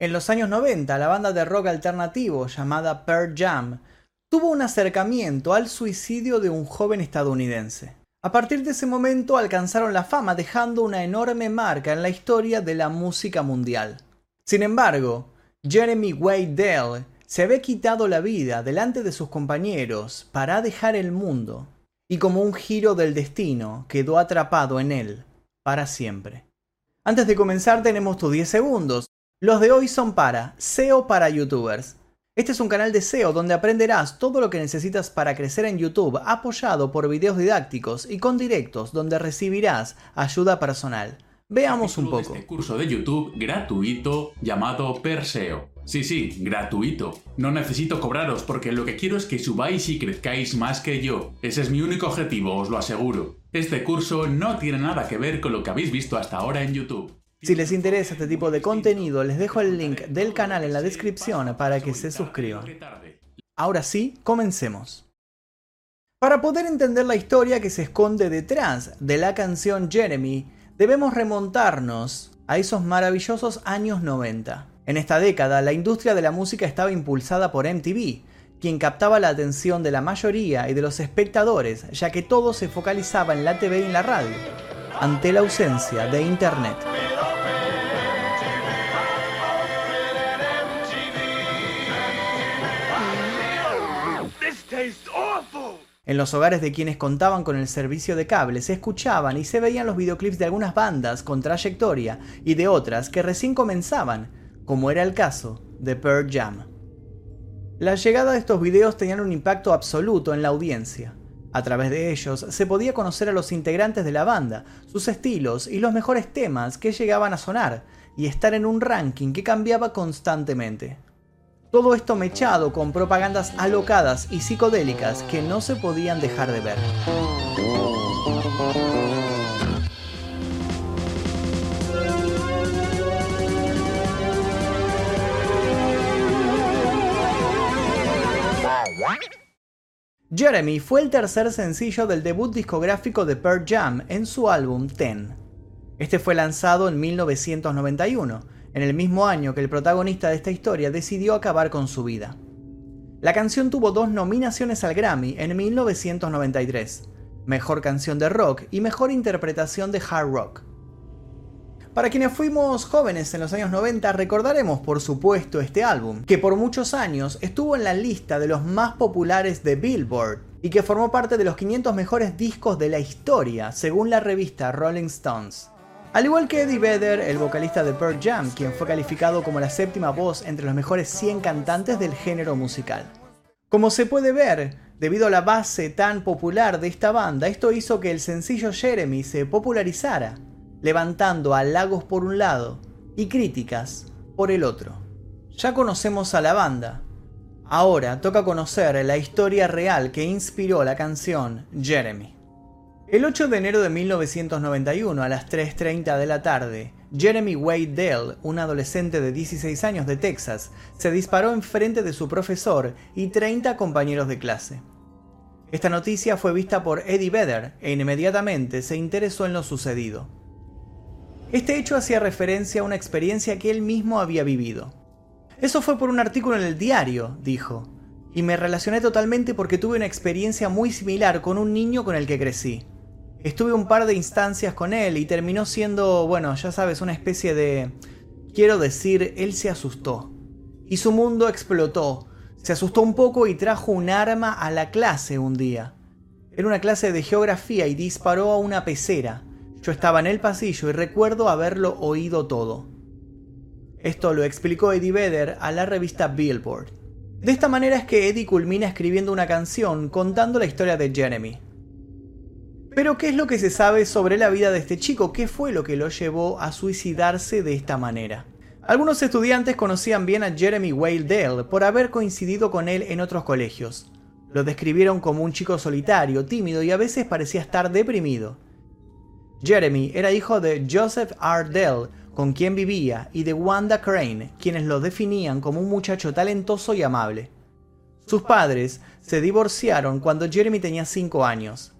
En los años 90, la banda de rock alternativo llamada Pearl Jam tuvo un acercamiento al suicidio de un joven estadounidense. A partir de ese momento alcanzaron la fama dejando una enorme marca en la historia de la música mundial. Sin embargo, Jeremy Wade Dell se había quitado la vida delante de sus compañeros para dejar el mundo y como un giro del destino quedó atrapado en él para siempre. Antes de comenzar tenemos tus 10 segundos los de hoy son para SEO para youtubers. Este es un canal de SEO donde aprenderás todo lo que necesitas para crecer en YouTube, apoyado por videos didácticos y con directos donde recibirás ayuda personal. Veamos un poco. Este curso de YouTube gratuito llamado Perseo. Sí, sí, gratuito. No necesito cobraros porque lo que quiero es que subáis y crezcáis más que yo. Ese es mi único objetivo, os lo aseguro. Este curso no tiene nada que ver con lo que habéis visto hasta ahora en YouTube. Si les interesa este tipo de contenido, les dejo el link del canal en la descripción para que se suscriban. Ahora sí, comencemos. Para poder entender la historia que se esconde detrás de la canción Jeremy, debemos remontarnos a esos maravillosos años 90. En esta década, la industria de la música estaba impulsada por MTV, quien captaba la atención de la mayoría y de los espectadores, ya que todo se focalizaba en la TV y en la radio, ante la ausencia de Internet. En los hogares de quienes contaban con el servicio de cable se escuchaban y se veían los videoclips de algunas bandas con trayectoria y de otras que recién comenzaban, como era el caso de Pearl Jam. La llegada de estos videos tenían un impacto absoluto en la audiencia. A través de ellos se podía conocer a los integrantes de la banda, sus estilos y los mejores temas que llegaban a sonar, y estar en un ranking que cambiaba constantemente. Todo esto mechado con propagandas alocadas y psicodélicas que no se podían dejar de ver. Jeremy fue el tercer sencillo del debut discográfico de Pearl Jam en su álbum Ten. Este fue lanzado en 1991 en el mismo año que el protagonista de esta historia decidió acabar con su vida. La canción tuvo dos nominaciones al Grammy en 1993, Mejor Canción de Rock y Mejor Interpretación de Hard Rock. Para quienes fuimos jóvenes en los años 90 recordaremos por supuesto este álbum, que por muchos años estuvo en la lista de los más populares de Billboard y que formó parte de los 500 mejores discos de la historia según la revista Rolling Stones. Al igual que Eddie Vedder, el vocalista de Pearl Jam, quien fue calificado como la séptima voz entre los mejores 100 cantantes del género musical. Como se puede ver, debido a la base tan popular de esta banda, esto hizo que el sencillo Jeremy se popularizara, levantando halagos por un lado y críticas por el otro. Ya conocemos a la banda, ahora toca conocer la historia real que inspiró la canción Jeremy. El 8 de enero de 1991 a las 3.30 de la tarde, Jeremy Wade Dell, un adolescente de 16 años de Texas, se disparó en frente de su profesor y 30 compañeros de clase. Esta noticia fue vista por Eddie Vedder e inmediatamente se interesó en lo sucedido. Este hecho hacía referencia a una experiencia que él mismo había vivido. Eso fue por un artículo en el diario, dijo, y me relacioné totalmente porque tuve una experiencia muy similar con un niño con el que crecí. Estuve un par de instancias con él y terminó siendo, bueno, ya sabes, una especie de... Quiero decir, él se asustó. Y su mundo explotó. Se asustó un poco y trajo un arma a la clase un día. Era una clase de geografía y disparó a una pecera. Yo estaba en el pasillo y recuerdo haberlo oído todo. Esto lo explicó Eddie Vedder a la revista Billboard. De esta manera es que Eddie culmina escribiendo una canción contando la historia de Jeremy. Pero ¿qué es lo que se sabe sobre la vida de este chico? ¿Qué fue lo que lo llevó a suicidarse de esta manera? Algunos estudiantes conocían bien a Jeremy Whale por haber coincidido con él en otros colegios. Lo describieron como un chico solitario, tímido y a veces parecía estar deprimido. Jeremy era hijo de Joseph R. Dell, con quien vivía, y de Wanda Crane, quienes lo definían como un muchacho talentoso y amable. Sus padres se divorciaron cuando Jeremy tenía 5 años.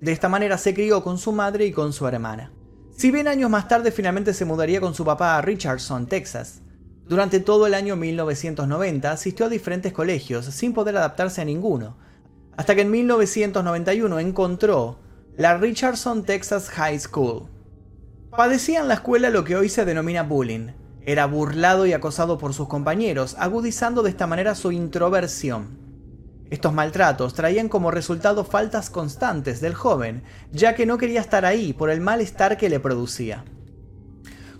De esta manera se crió con su madre y con su hermana. Si bien años más tarde finalmente se mudaría con su papá a Richardson, Texas, Durante todo el año 1990 asistió a diferentes colegios sin poder adaptarse a ninguno, hasta que en 1991 encontró la Richardson Texas High School. Padecía en la escuela lo que hoy se denomina bullying. Era burlado y acosado por sus compañeros, agudizando de esta manera su introversión. Estos maltratos traían como resultado faltas constantes del joven, ya que no quería estar ahí por el malestar que le producía.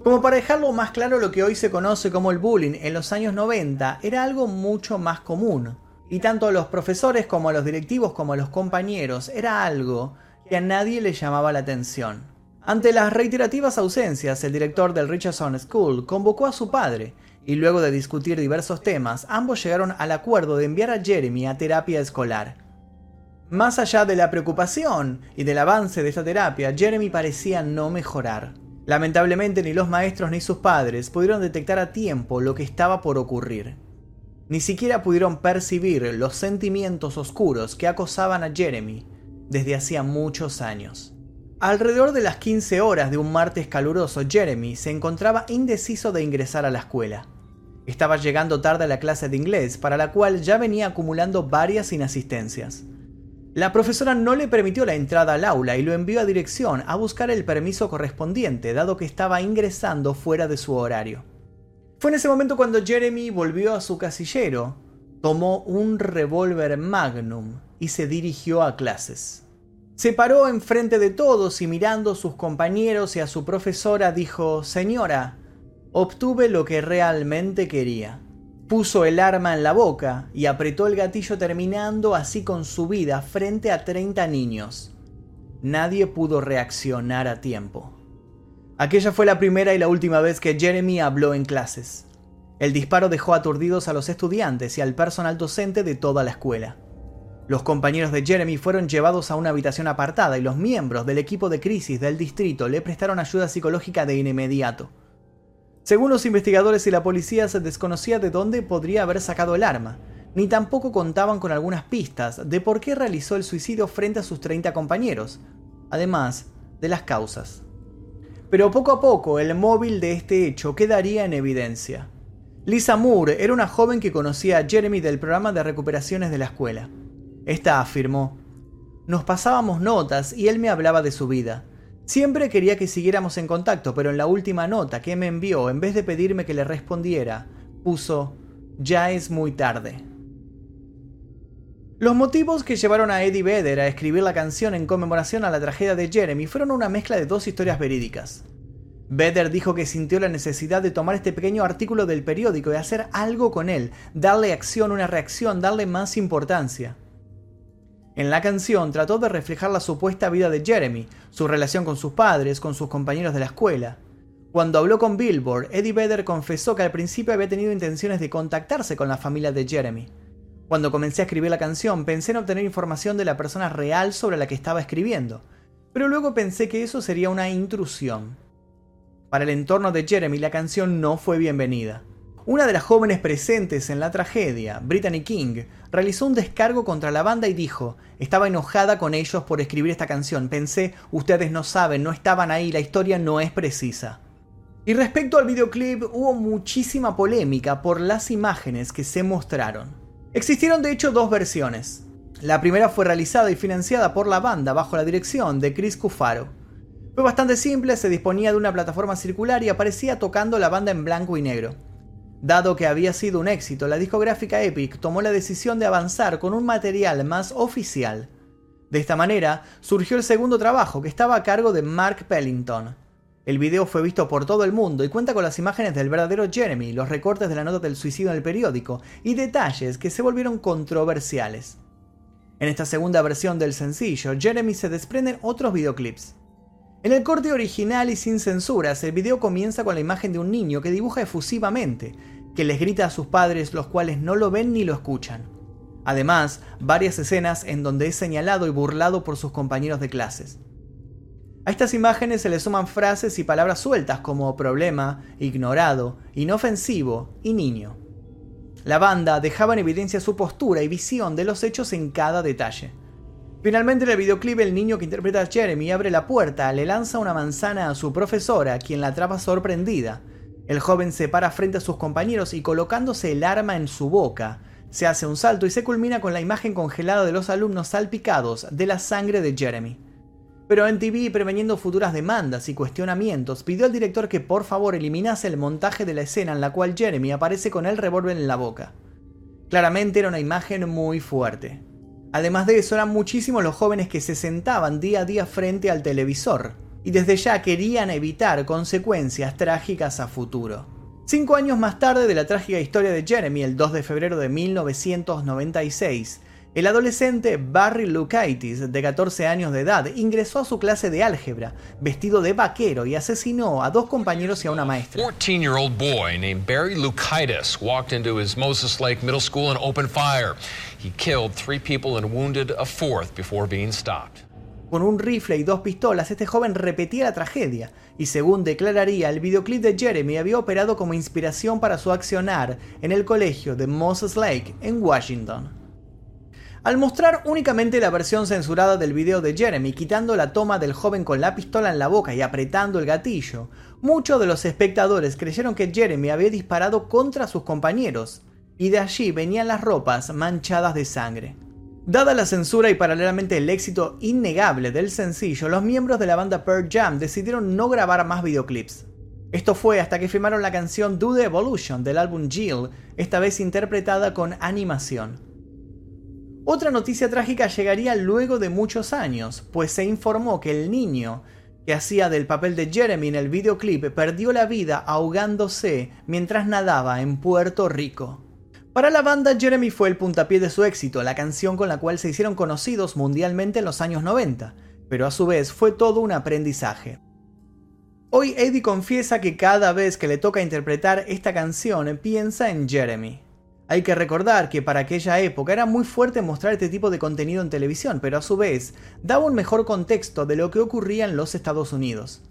Como para dejarlo más claro, lo que hoy se conoce como el bullying en los años 90 era algo mucho más común. Y tanto a los profesores como a los directivos como a los compañeros era algo que a nadie le llamaba la atención. Ante las reiterativas ausencias, el director del Richardson School convocó a su padre y luego de discutir diversos temas, ambos llegaron al acuerdo de enviar a Jeremy a terapia escolar. Más allá de la preocupación y del avance de esta terapia, Jeremy parecía no mejorar. Lamentablemente ni los maestros ni sus padres pudieron detectar a tiempo lo que estaba por ocurrir. Ni siquiera pudieron percibir los sentimientos oscuros que acosaban a Jeremy desde hacía muchos años. Alrededor de las 15 horas de un martes caluroso, Jeremy se encontraba indeciso de ingresar a la escuela. Estaba llegando tarde a la clase de inglés, para la cual ya venía acumulando varias inasistencias. La profesora no le permitió la entrada al aula y lo envió a dirección a buscar el permiso correspondiente, dado que estaba ingresando fuera de su horario. Fue en ese momento cuando Jeremy volvió a su casillero, tomó un revólver Magnum y se dirigió a clases. Se paró enfrente de todos y mirando a sus compañeros y a su profesora dijo, Señora, obtuve lo que realmente quería. Puso el arma en la boca y apretó el gatillo terminando así con su vida frente a 30 niños. Nadie pudo reaccionar a tiempo. Aquella fue la primera y la última vez que Jeremy habló en clases. El disparo dejó aturdidos a los estudiantes y al personal docente de toda la escuela. Los compañeros de Jeremy fueron llevados a una habitación apartada y los miembros del equipo de crisis del distrito le prestaron ayuda psicológica de inmediato. Según los investigadores y la policía se desconocía de dónde podría haber sacado el arma, ni tampoco contaban con algunas pistas de por qué realizó el suicidio frente a sus 30 compañeros, además de las causas. Pero poco a poco el móvil de este hecho quedaría en evidencia. Lisa Moore era una joven que conocía a Jeremy del programa de recuperaciones de la escuela. Esta afirmó, Nos pasábamos notas y él me hablaba de su vida. Siempre quería que siguiéramos en contacto, pero en la última nota que me envió, en vez de pedirme que le respondiera, puso, Ya es muy tarde. Los motivos que llevaron a Eddie Vedder a escribir la canción en conmemoración a la tragedia de Jeremy fueron una mezcla de dos historias verídicas. Vedder dijo que sintió la necesidad de tomar este pequeño artículo del periódico y hacer algo con él, darle acción, una reacción, darle más importancia. En la canción trató de reflejar la supuesta vida de Jeremy, su relación con sus padres, con sus compañeros de la escuela. Cuando habló con Billboard, Eddie Vedder confesó que al principio había tenido intenciones de contactarse con la familia de Jeremy. Cuando comencé a escribir la canción, pensé en obtener información de la persona real sobre la que estaba escribiendo, pero luego pensé que eso sería una intrusión. Para el entorno de Jeremy la canción no fue bienvenida. Una de las jóvenes presentes en la tragedia, Brittany King, realizó un descargo contra la banda y dijo, estaba enojada con ellos por escribir esta canción, pensé, ustedes no saben, no estaban ahí, la historia no es precisa. Y respecto al videoclip, hubo muchísima polémica por las imágenes que se mostraron. Existieron de hecho dos versiones. La primera fue realizada y financiada por la banda bajo la dirección de Chris Cufaro. Fue bastante simple, se disponía de una plataforma circular y aparecía tocando la banda en blanco y negro. Dado que había sido un éxito, la discográfica Epic tomó la decisión de avanzar con un material más oficial. De esta manera, surgió el segundo trabajo, que estaba a cargo de Mark Pellington. El video fue visto por todo el mundo y cuenta con las imágenes del verdadero Jeremy, los recortes de la nota del suicidio en el periódico y detalles que se volvieron controversiales. En esta segunda versión del sencillo, Jeremy se desprenden otros videoclips. En el corte original y sin censuras, el video comienza con la imagen de un niño que dibuja efusivamente, que les grita a sus padres los cuales no lo ven ni lo escuchan. Además, varias escenas en donde es señalado y burlado por sus compañeros de clases. A estas imágenes se le suman frases y palabras sueltas como problema, ignorado, inofensivo y niño. La banda dejaba en evidencia su postura y visión de los hechos en cada detalle. Finalmente en el videoclip el niño que interpreta a Jeremy abre la puerta, le lanza una manzana a su profesora, quien la atrapa sorprendida, El joven se para frente a sus compañeros y colocándose el arma en su boca, se hace un salto y se culmina con la imagen congelada de los alumnos salpicados de la sangre de Jeremy. Pero en TV, preveniendo futuras demandas y cuestionamientos, pidió al director que por favor eliminase el montaje de la escena en la cual Jeremy aparece con el revólver en la boca. Claramente era una imagen muy fuerte. Además de eso, eran muchísimos los jóvenes que se sentaban día a día frente al televisor, y desde ya querían evitar consecuencias trágicas a futuro. Cinco años más tarde de la trágica historia de Jeremy, el 2 de febrero de 1996, el adolescente Barry Lukaitis, de 14 años de edad, ingresó a su clase de álgebra, vestido de vaquero, y asesinó a dos compañeros y a una maestra. 14-year-old boy named Barry Lukaitis walked into his Moses Lake Middle School and opened fire. He killed three people and wounded a fourth before being stopped. Con un rifle y dos pistolas, este joven repetía la tragedia, y según declararía, el videoclip de Jeremy había operado como inspiración para su accionar en el colegio de Moses Lake, en Washington. Al mostrar únicamente la versión censurada del video de Jeremy, quitando la toma del joven con la pistola en la boca y apretando el gatillo, muchos de los espectadores creyeron que Jeremy había disparado contra sus compañeros, y de allí venían las ropas manchadas de sangre. Dada la censura y paralelamente el éxito innegable del sencillo, los miembros de la banda Pearl Jam decidieron no grabar más videoclips. Esto fue hasta que firmaron la canción Do the Evolution del álbum Jill, esta vez interpretada con animación. Otra noticia trágica llegaría luego de muchos años, pues se informó que el niño que hacía del papel de Jeremy en el videoclip perdió la vida ahogándose mientras nadaba en Puerto Rico. Para la banda, Jeremy fue el puntapié de su éxito, la canción con la cual se hicieron conocidos mundialmente en los años 90, pero a su vez fue todo un aprendizaje. Hoy Eddie confiesa que cada vez que le toca interpretar esta canción piensa en Jeremy. Hay que recordar que para aquella época era muy fuerte mostrar este tipo de contenido en televisión, pero a su vez daba un mejor contexto de lo que ocurría en los Estados Unidos.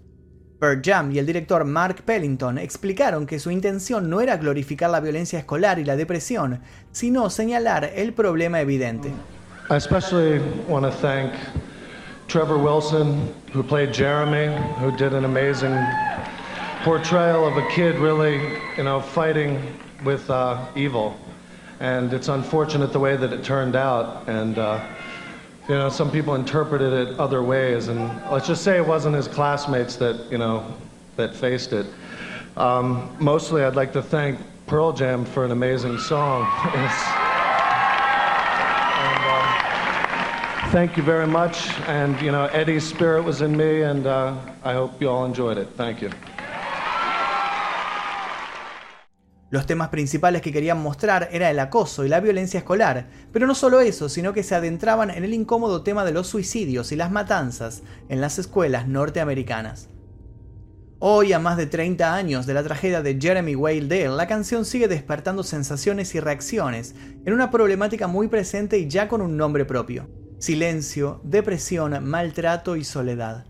Pearl Jam y el director Mark Pellington explicaron que su intención no era glorificar la violencia escolar y la depresión, sino señalar el problema evidente. I especially want to thank Trevor Wilson, who played Jeremy, who did an amazing portrayal of a kid really, you know, fighting with uh, evil. and it's unfortunate the way that it turned out. And uh, you know, some people interpreted it other ways, and let's just say it wasn't his classmates that you know that faced it. Um, mostly, I'd like to thank Pearl Jam for an amazing song. and, uh, thank you very much, and you know, Eddie's spirit was in me, and uh, I hope you all enjoyed it. Thank you. Los temas principales que querían mostrar era el acoso y la violencia escolar, pero no solo eso, sino que se adentraban en el incómodo tema de los suicidios y las matanzas en las escuelas norteamericanas. Hoy, a más de 30 años de la tragedia de Jeremy Whale la canción sigue despertando sensaciones y reacciones en una problemática muy presente y ya con un nombre propio. Silencio, depresión, maltrato y soledad.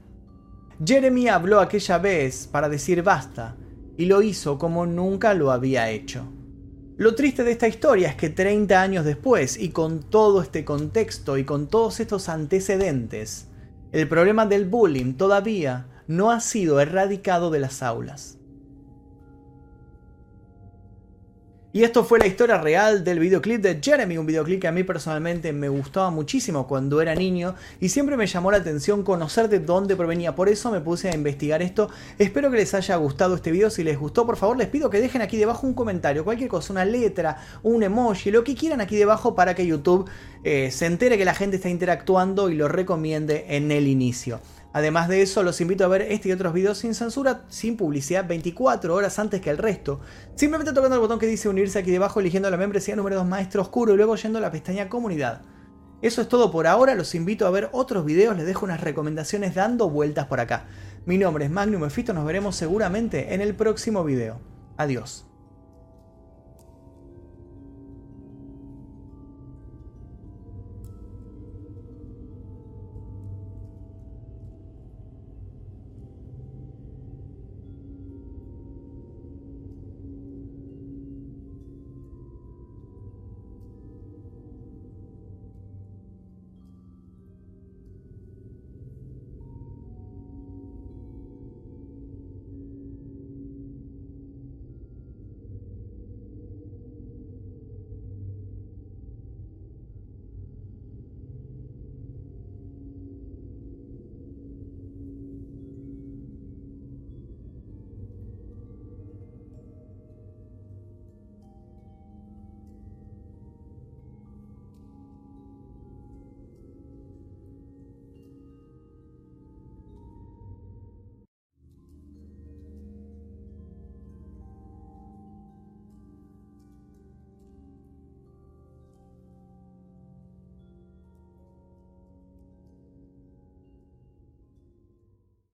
Jeremy habló aquella vez para decir basta, y lo hizo como nunca lo había hecho. Lo triste de esta historia es que 30 años después, y con todo este contexto y con todos estos antecedentes, el problema del bullying todavía no ha sido erradicado de las aulas. Y esto fue la historia real del videoclip de Jeremy, un videoclip que a mí personalmente me gustaba muchísimo cuando era niño y siempre me llamó la atención conocer de dónde provenía. Por eso me puse a investigar esto. Espero que les haya gustado este video. Si les gustó, por favor les pido que dejen aquí debajo un comentario, cualquier cosa, una letra, un emoji, lo que quieran aquí debajo para que YouTube eh, se entere que la gente está interactuando y lo recomiende en el inicio. Además de eso, los invito a ver este y otros videos sin censura, sin publicidad, 24 horas antes que el resto. Simplemente tocando el botón que dice unirse aquí debajo, eligiendo la membresía número 2 Maestro Oscuro y luego yendo a la pestaña Comunidad. Eso es todo por ahora, los invito a ver otros videos, les dejo unas recomendaciones dando vueltas por acá. Mi nombre es Magnum Efito, nos veremos seguramente en el próximo video. Adiós.